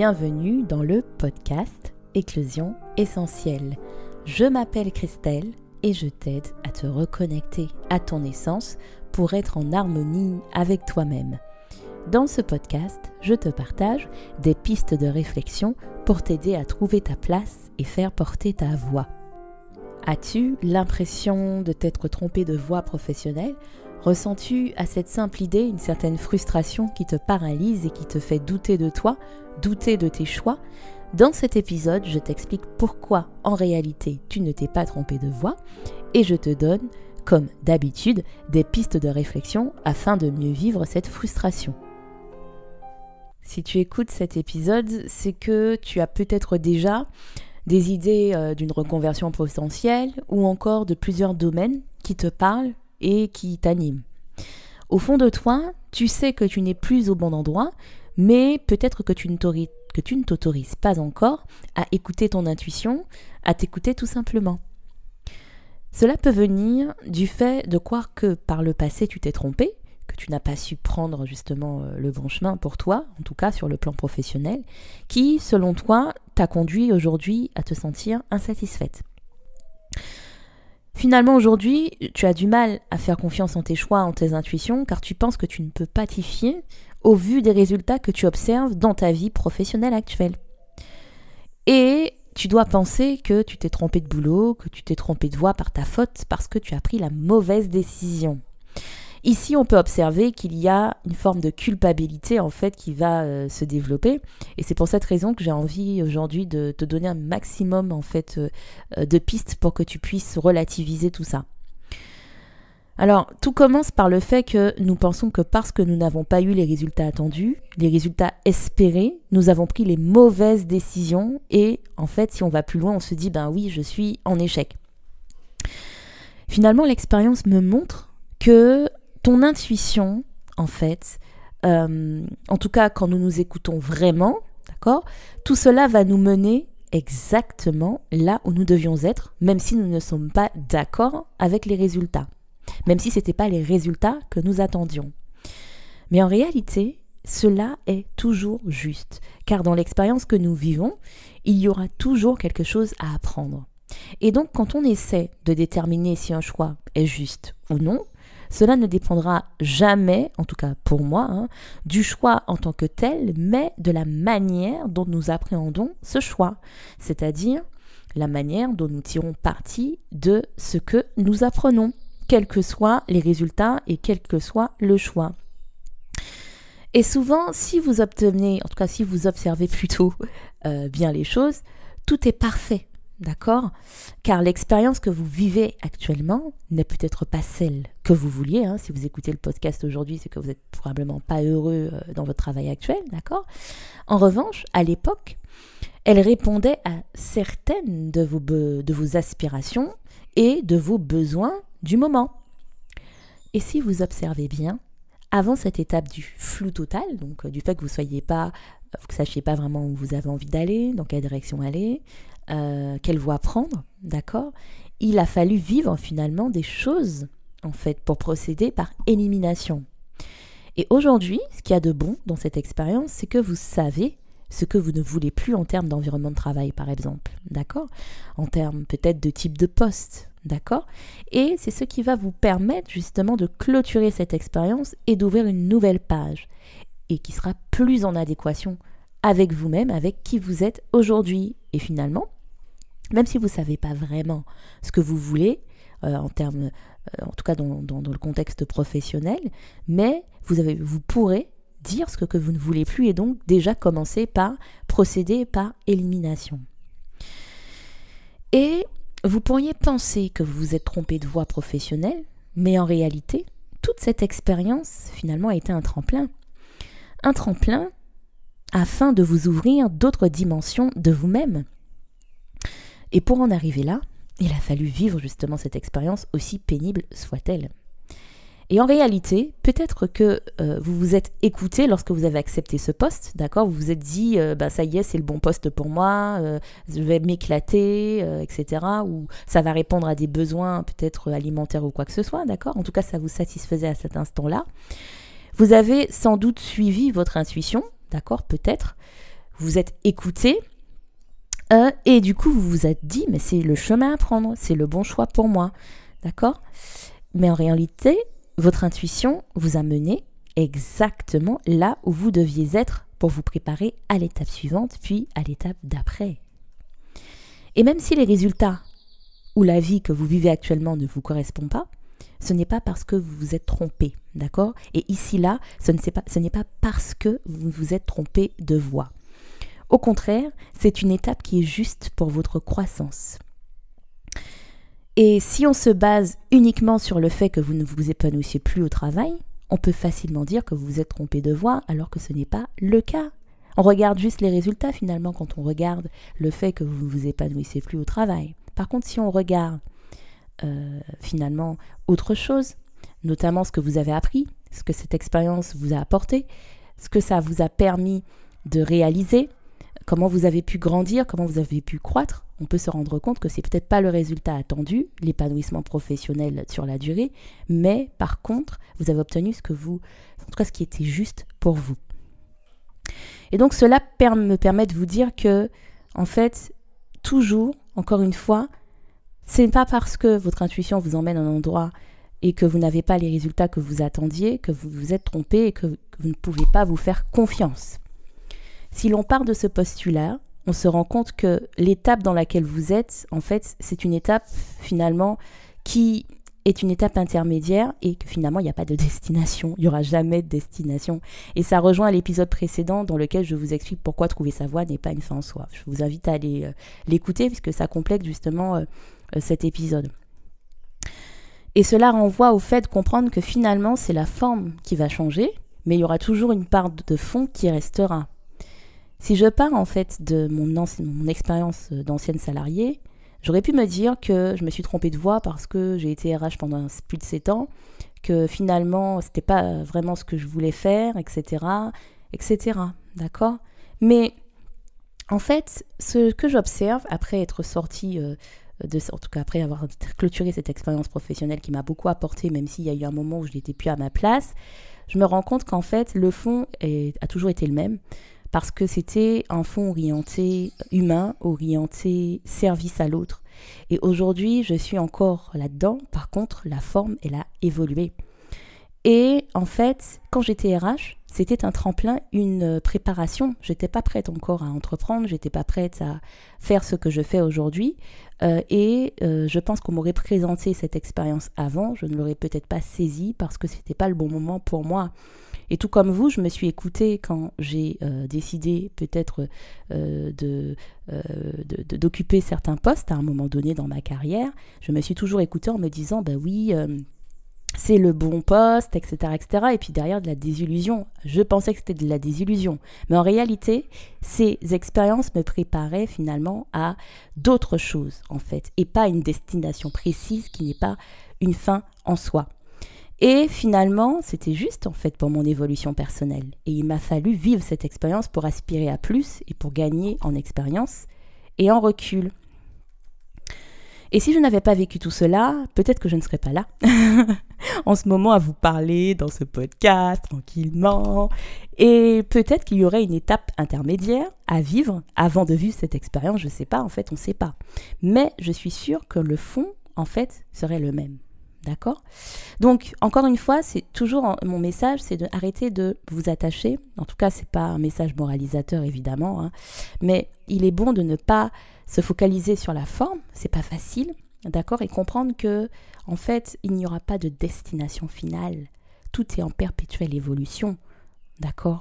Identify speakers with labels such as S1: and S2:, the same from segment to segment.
S1: bienvenue dans le podcast Éclosion essentielle. Je m'appelle Christelle et je t'aide à te reconnecter à ton essence pour être en harmonie avec toi-même. Dans ce podcast, je te partage des pistes de réflexion pour t'aider à trouver ta place et faire porter ta voix. As-tu l'impression de t'être trompé de voix professionnelle? Ressens-tu à cette simple idée une certaine frustration qui te paralyse et qui te fait douter de toi, douter de tes choix? Dans cet épisode, je t'explique pourquoi en réalité tu ne t'es pas trompé de voix et je te donne, comme d'habitude, des pistes de réflexion afin de mieux vivre cette frustration. Si tu écoutes cet épisode, c'est que tu as peut-être déjà des idées euh, d'une reconversion potentielle ou encore de plusieurs domaines qui te parlent et qui t'animent. Au fond de toi, tu sais que tu n'es plus au bon endroit, mais peut-être que tu ne t'autorises pas encore à écouter ton intuition, à t'écouter tout simplement. Cela peut venir du fait de croire que par le passé tu t'es trompé, que tu n'as pas su prendre justement euh, le bon chemin pour toi, en tout cas sur le plan professionnel, qui, selon toi, t'a conduit aujourd'hui à te sentir insatisfaite. Finalement, aujourd'hui, tu as du mal à faire confiance en tes choix, en tes intuitions, car tu penses que tu ne peux pas t'y fier au vu des résultats que tu observes dans ta vie professionnelle actuelle. Et tu dois penser que tu t'es trompé de boulot, que tu t'es trompé de voie par ta faute parce que tu as pris la mauvaise décision. Ici, on peut observer qu'il y a une forme de culpabilité en fait qui va euh, se développer, et c'est pour cette raison que j'ai envie aujourd'hui de te donner un maximum en fait euh, euh, de pistes pour que tu puisses relativiser tout ça. Alors, tout commence par le fait que nous pensons que parce que nous n'avons pas eu les résultats attendus, les résultats espérés, nous avons pris les mauvaises décisions et en fait, si on va plus loin, on se dit ben oui, je suis en échec. Finalement, l'expérience me montre que ton intuition, en fait, euh, en tout cas quand nous nous écoutons vraiment, d'accord, tout cela va nous mener exactement là où nous devions être, même si nous ne sommes pas d'accord avec les résultats, même si ce n'étaient pas les résultats que nous attendions. Mais en réalité, cela est toujours juste, car dans l'expérience que nous vivons, il y aura toujours quelque chose à apprendre. Et donc quand on essaie de déterminer si un choix est juste ou non, cela ne dépendra jamais, en tout cas pour moi, hein, du choix en tant que tel, mais de la manière dont nous appréhendons ce choix, c'est-à-dire la manière dont nous tirons parti de ce que nous apprenons, quels que soient les résultats et quel que soit le choix. Et souvent, si vous obtenez, en tout cas si vous observez plutôt euh, bien les choses, tout est parfait. D'accord? Car l'expérience que vous vivez actuellement n'est peut-être pas celle que vous vouliez. Hein. Si vous écoutez le podcast aujourd'hui, c'est que vous n'êtes probablement pas heureux euh, dans votre travail actuel. D'accord? En revanche, à l'époque, elle répondait à certaines de vos, de vos aspirations et de vos besoins du moment. Et si vous observez bien, avant cette étape du flou total, donc euh, du fait que vous soyez pas, euh, vous sachiez pas vraiment où vous avez envie d'aller, dans quelle direction aller, euh, quelle voie prendre, d'accord? Il a fallu vivre finalement des choses, en fait, pour procéder par élimination. Et aujourd'hui, ce qu'il y a de bon dans cette expérience, c'est que vous savez ce que vous ne voulez plus en termes d'environnement de travail, par exemple, d'accord? En termes peut-être de type de poste, d'accord? Et c'est ce qui va vous permettre justement de clôturer cette expérience et d'ouvrir une nouvelle page, et qui sera plus en adéquation avec vous-même, avec qui vous êtes aujourd'hui. Et finalement, même si vous ne savez pas vraiment ce que vous voulez, euh, en termes, euh, en tout cas dans, le contexte professionnel, mais vous, pourrez dire ce que, vous ne voulez plus et donc déjà commencer par procéder par élimination. Et vous pourriez penser que vous vous êtes trompé de voie professionnelle, mais en réalité, toute cette expérience finalement a été un tremplin. Un tremplin afin de vous ouvrir d'autres dimensions de vous-même. Et pour en arriver là, il a fallu vivre justement cette expérience aussi pénible soit-elle. Et en réalité, peut-être que euh, vous vous êtes écouté lorsque vous avez accepté ce poste, d'accord? Vous vous êtes dit, euh, bah, ça y est, c'est le bon poste pour moi, euh, je vais m'éclater, etc. Ou ça va répondre à des besoins peut-être alimentaires ou quoi que ce soit, d'accord? En tout cas, ça vous satisfaisait à cet instant-là. Vous avez sans doute suivi votre intuition, d'accord? Peut-être. vous êtes écouté, euh, et du coup, vous vous êtes dit, mais c'est le chemin à prendre, c'est le bon choix pour moi. D'accord? Mais en réalité, votre intuition vous a mené exactement là où vous deviez être pour vous préparer à l'étape suivante, puis à l'étape d'après. Et même si les résultats ou la vie que vous vivez actuellement ne vous correspond pas, ce n'est pas parce que vous vous êtes trompé, d'accord? Et ici, là, ce n'est pas, pas parce que vous vous êtes trompé de voie. Au contraire, c'est une étape qui est juste pour votre croissance. Et si on se base uniquement sur le fait que vous ne vous épanouissez plus au travail, on peut facilement dire que vous vous êtes trompé de voie alors que ce n'est pas le cas. On regarde juste les résultats finalement quand on regarde le fait que vous ne vous épanouissez plus au travail. Par contre, si on regarde euh, finalement autre chose, notamment ce que vous avez appris, ce que cette expérience vous a apporté, ce que ça vous a permis de réaliser, comment vous avez pu grandir, comment vous avez pu croître, on peut se rendre compte que c'est peut-être pas le résultat attendu, l'épanouissement professionnel sur la durée, mais par contre, vous avez obtenu ce que vous, en tout cas ce qui était juste pour vous. Et donc cela me permet de vous dire que, en fait, toujours, encore une fois, ce n'est pas parce que votre intuition vous emmène à un endroit et que vous n'avez pas les résultats que vous attendiez, que vous vous êtes trompé et que vous ne pouvez pas vous faire confiance. Si l'on part de ce postulat, on se rend compte que l'étape dans laquelle vous êtes, en fait, c'est une étape finalement qui est une étape intermédiaire et que finalement il n'y a pas de destination, il n'y aura jamais de destination. Et ça rejoint l'épisode précédent dans lequel je vous explique pourquoi trouver sa voie n'est pas une fin en soi. Je vous invite à aller euh, l'écouter puisque ça complète justement euh, euh, cet épisode. Et cela renvoie au fait de comprendre que finalement c'est la forme qui va changer, mais il y aura toujours une part de fond qui restera. Si je pars en fait de mon, expérience euh, d'ancienne salariée, j'aurais pu me dire que je me suis trompée de voie parce que j'ai été RH pendant plus de 7 ans, que finalement c'était pas vraiment ce que je voulais faire, etc. etc. D'accord? Mais en fait, ce que j'observe après être sortie euh, de, en tout cas après avoir clôturé cette expérience professionnelle qui m'a beaucoup apporté, même s'il y a eu un moment où je n'étais plus à ma place, je me rends compte qu'en fait, le fond a toujours été le même parce que c'était un fond orienté humain, orienté service à l'autre. Et aujourd'hui, je suis encore là-dedans. Par contre, la forme, elle a évolué. Et en fait, quand j'étais RH, c'était un tremplin, une préparation. J'étais pas prête encore à entreprendre, j'étais pas prête à faire ce que je fais aujourd'hui. Euh, et euh, je pense qu'on m'aurait présenté cette expérience avant, je ne l'aurais peut-être pas saisie parce que c'était pas le bon moment pour moi. Et tout comme vous, je me suis écoutée quand j'ai euh, décidé peut-être euh, euh, de, d'occuper certains postes à un moment donné dans ma carrière. Je me suis toujours écoutée en me disant, bah oui, c'est le bon poste, etc., etc. Et puis derrière de la désillusion. Je pensais que c'était de la désillusion. Mais en réalité, ces expériences me préparaient finalement à d'autres choses, en fait, et pas une destination précise qui n'est pas une fin en soi. Et finalement, c'était juste en fait pour mon évolution personnelle. Et il m'a fallu vivre cette expérience pour aspirer à plus et pour gagner en expérience et en recul. Et si je n'avais pas vécu tout cela, peut-être que je ne serais pas là en ce moment à vous parler dans ce podcast tranquillement. Et peut-être qu'il y aurait une étape intermédiaire à vivre avant de vivre cette expérience. Je ne sais pas, en fait, on ne sait pas. Mais je suis sûre que le fond, en fait, serait le même. D'accord? Donc, encore une fois, c'est toujours mon message, c'est d'arrêter de vous attacher. En tout cas, ce n'est pas un message moralisateur, évidemment. Hein. mais il est bon de ne pas se focaliser sur la forme. C'est pas facile. D'accord? Et comprendre que, en fait, il n'y aura pas de destination finale. Tout est en perpétuelle évolution. D'accord?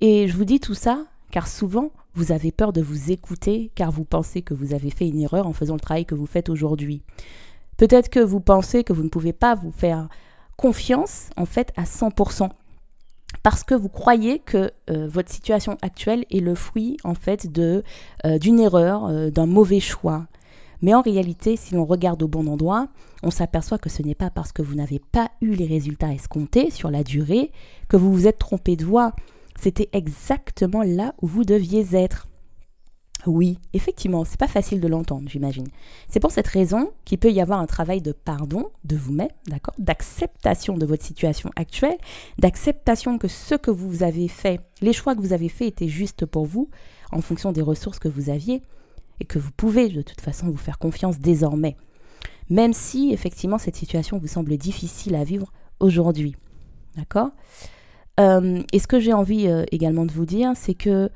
S1: Et je vous dis tout ça car souvent, vous avez peur de vous écouter car vous pensez que vous avez fait une erreur en faisant le travail que vous faites aujourd'hui. Peut-être que vous pensez que vous ne pouvez pas vous faire confiance en fait à 100% parce que vous croyez que euh, votre situation actuelle est le fruit en fait euh, d'une erreur, euh, d'un mauvais choix. Mais en réalité, si l'on regarde au bon endroit, on s'aperçoit que ce n'est pas parce que vous n'avez pas eu les résultats escomptés sur la durée que vous vous êtes trompé de voie. C'était exactement là où vous deviez être. Oui, effectivement, c'est pas facile de l'entendre, j'imagine. C'est pour cette raison qu'il peut y avoir un travail de pardon de vous-même, d'accord D'acceptation de votre situation actuelle, d'acceptation que ce que vous avez fait, les choix que vous avez faits étaient justes pour vous en fonction des ressources que vous aviez et que vous pouvez de toute façon vous faire confiance désormais. Même si effectivement cette situation vous semble difficile à vivre aujourd'hui. D'accord euh, Et ce que j'ai envie euh, également de vous dire, c'est que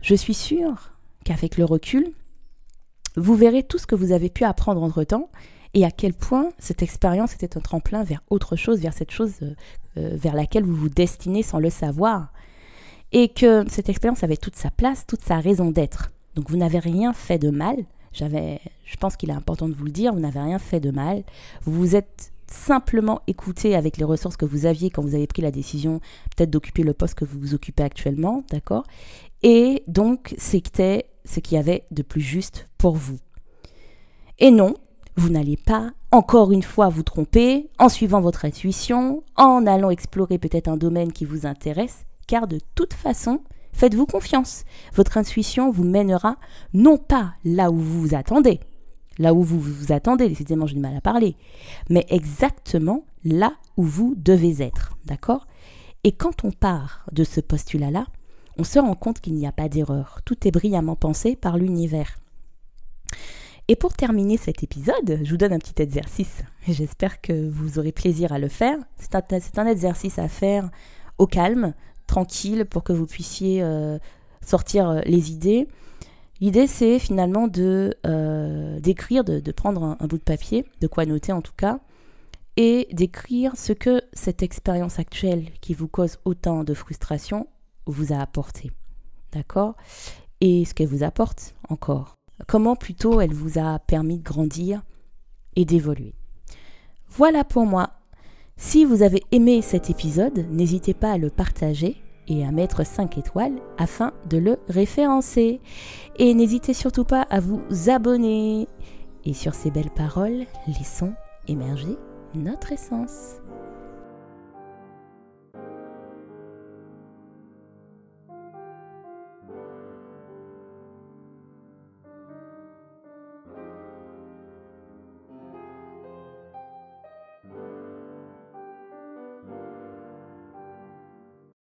S1: je suis sûre qu'avec le recul, vous verrez tout ce que vous avez pu apprendre entre-temps et à quel point cette expérience était un tremplin vers autre chose, vers cette chose euh, euh, vers laquelle vous vous destinez sans le savoir. Et que cette expérience avait toute sa place, toute sa raison d'être. Donc vous n'avez rien fait de mal. J'avais, je pense qu'il est important de vous le dire, vous n'avez rien fait de mal. Vous vous êtes simplement écouté avec les ressources que vous aviez quand vous avez pris la décision peut-être d'occuper le poste que vous vous occupez actuellement, d'accord? Et donc c'était ce qu'il y avait de plus juste pour vous. Et non, vous n'allez pas encore une fois vous tromper en suivant votre intuition, en allant explorer peut-être un domaine qui vous intéresse, car de toute façon, faites-vous confiance. Votre intuition vous mènera non pas là où vous vous attendez, là où vous vous attendez, décidément j'ai du mal à parler, mais exactement là où vous devez être, d'accord? Et quand on part de ce postulat-là, on se rend compte qu'il n'y a pas d'erreur. Tout est brillamment pensé par l'univers. Et pour terminer cet épisode, je vous donne un petit exercice. J'espère que vous aurez plaisir à le faire. C'est un, exercice à faire au calme, tranquille, pour que vous puissiez euh, sortir euh, les idées. L'idée, c'est finalement de euh, d'écrire, de, prendre un, un, bout de papier, de quoi noter en tout cas, et d'écrire ce que cette expérience actuelle qui vous cause autant de frustration vous a apporté. D'accord? Et ce qu'elle vous apporte encore. Comment plutôt elle vous a permis de grandir et d'évoluer? Voilà pour moi. Si vous avez aimé cet épisode, n'hésitez pas à le partager et à mettre 5 étoiles afin de le référencer. Et n'hésitez surtout pas à vous abonner. Et sur ces belles paroles, laissons émerger notre essence.